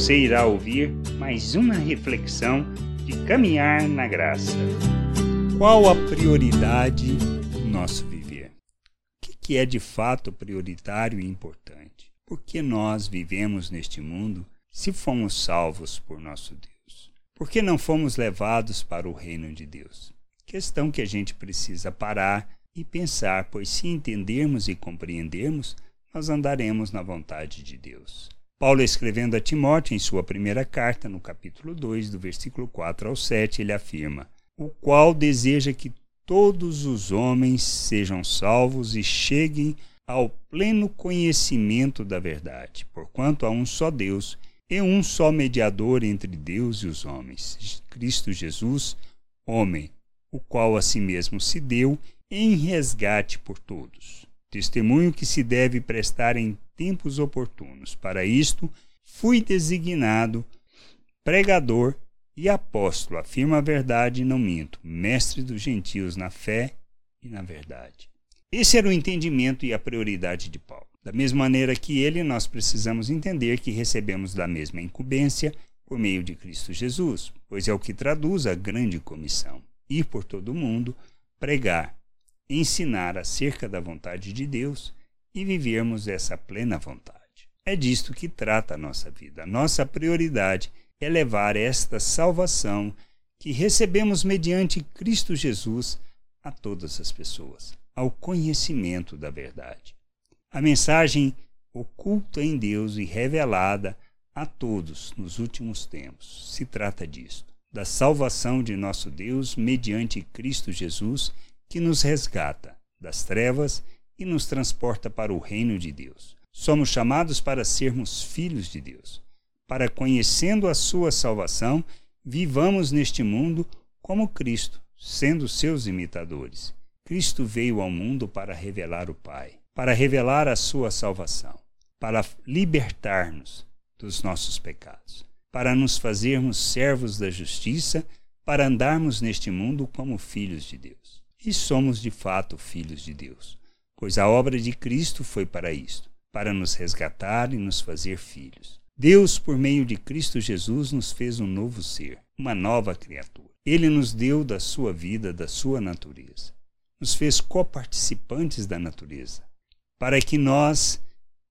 você irá ouvir mais uma reflexão de caminhar na graça. Qual a prioridade do nosso viver? O que é de fato prioritário e importante? Por que nós vivemos neste mundo se fomos salvos por nosso Deus? Por que não fomos levados para o reino de Deus? Questão que a gente precisa parar e pensar, pois se entendermos e compreendermos, nós andaremos na vontade de Deus. Paulo, escrevendo a Timóteo em sua primeira carta, no capítulo 2, do versículo 4 ao 7, ele afirma: O qual deseja que todos os homens sejam salvos e cheguem ao pleno conhecimento da verdade, porquanto há um só Deus e um só mediador entre Deus e os homens, Cristo Jesus, homem, o qual a si mesmo se deu em resgate por todos. Testemunho que se deve prestar em tempos oportunos. Para isto, fui designado pregador e apóstolo, afirma a verdade e não minto, mestre dos gentios na fé e na verdade. Esse era o entendimento e a prioridade de Paulo. Da mesma maneira que ele, nós precisamos entender que recebemos da mesma incumbência por meio de Cristo Jesus, pois é o que traduz a grande comissão: ir por todo o mundo, pregar, ensinar acerca da vontade de Deus e vivermos essa plena vontade. É disto que trata a nossa vida. Nossa prioridade é levar esta salvação que recebemos mediante Cristo Jesus a todas as pessoas, ao conhecimento da verdade. A mensagem oculta em Deus e revelada a todos nos últimos tempos se trata disto, da salvação de nosso Deus mediante Cristo Jesus que nos resgata das trevas e nos transporta para o reino de Deus. Somos chamados para sermos filhos de Deus. Para conhecendo a sua salvação, vivamos neste mundo como Cristo, sendo seus imitadores. Cristo veio ao mundo para revelar o Pai, para revelar a sua salvação, para libertar-nos dos nossos pecados, para nos fazermos servos da justiça, para andarmos neste mundo como filhos de Deus e somos de fato filhos de Deus, pois a obra de Cristo foi para isto, para nos resgatar e nos fazer filhos. Deus, por meio de Cristo Jesus, nos fez um novo ser, uma nova criatura. Ele nos deu da sua vida, da sua natureza. Nos fez coparticipantes da natureza, para que nós,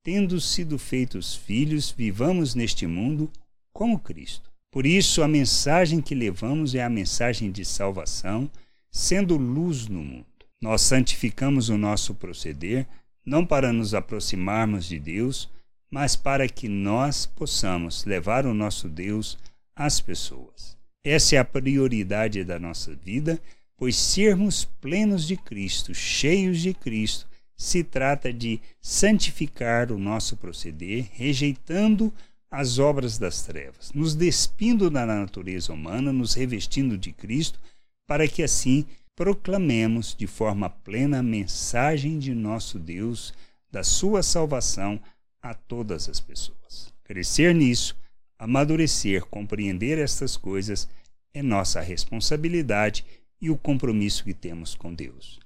tendo sido feitos filhos, vivamos neste mundo como Cristo. Por isso, a mensagem que levamos é a mensagem de salvação sendo luz no mundo. Nós santificamos o nosso proceder, não para nos aproximarmos de Deus, mas para que nós possamos levar o nosso Deus às pessoas. Essa é a prioridade da nossa vida, pois sermos plenos de Cristo, cheios de Cristo, se trata de santificar o nosso proceder, rejeitando as obras das trevas, nos despindo da natureza humana, nos revestindo de Cristo para que assim proclamemos de forma plena a mensagem de nosso Deus, da sua salvação a todas as pessoas. Crescer nisso, amadurecer, compreender estas coisas é nossa responsabilidade e o compromisso que temos com Deus.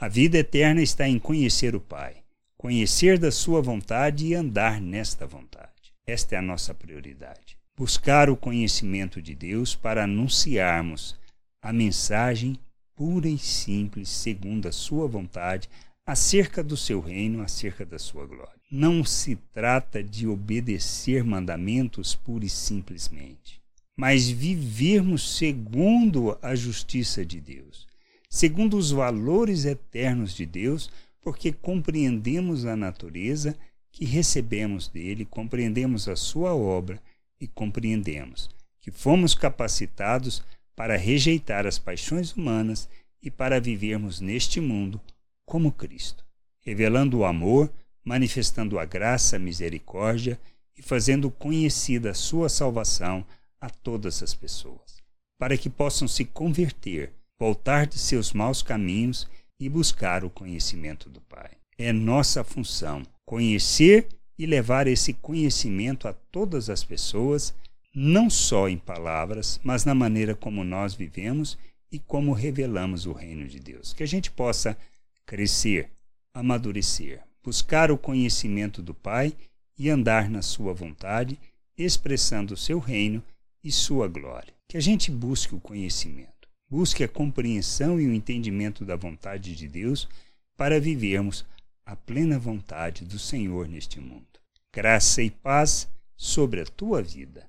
A vida eterna está em conhecer o Pai, conhecer da Sua vontade e andar nesta vontade. Esta é a nossa prioridade. Buscar o conhecimento de Deus para anunciarmos a mensagem pura e simples, segundo a sua vontade, acerca do seu reino, acerca da sua glória. Não se trata de obedecer mandamentos pura e simplesmente, mas vivermos segundo a justiça de Deus, segundo os valores eternos de Deus, porque compreendemos a natureza que recebemos dele, compreendemos a sua obra e compreendemos que fomos capacitados para rejeitar as paixões humanas e para vivermos neste mundo como Cristo, revelando o amor, manifestando a graça, a misericórdia e fazendo conhecida a sua salvação a todas as pessoas, para que possam se converter, voltar de seus maus caminhos e buscar o conhecimento do Pai. É nossa função conhecer e levar esse conhecimento a todas as pessoas não só em palavras, mas na maneira como nós vivemos e como revelamos o reino de Deus. Que a gente possa crescer, amadurecer, buscar o conhecimento do Pai e andar na Sua vontade, expressando o seu reino e sua glória. Que a gente busque o conhecimento, busque a compreensão e o entendimento da vontade de Deus para vivermos a plena vontade do Senhor neste mundo. Graça e paz sobre a tua vida.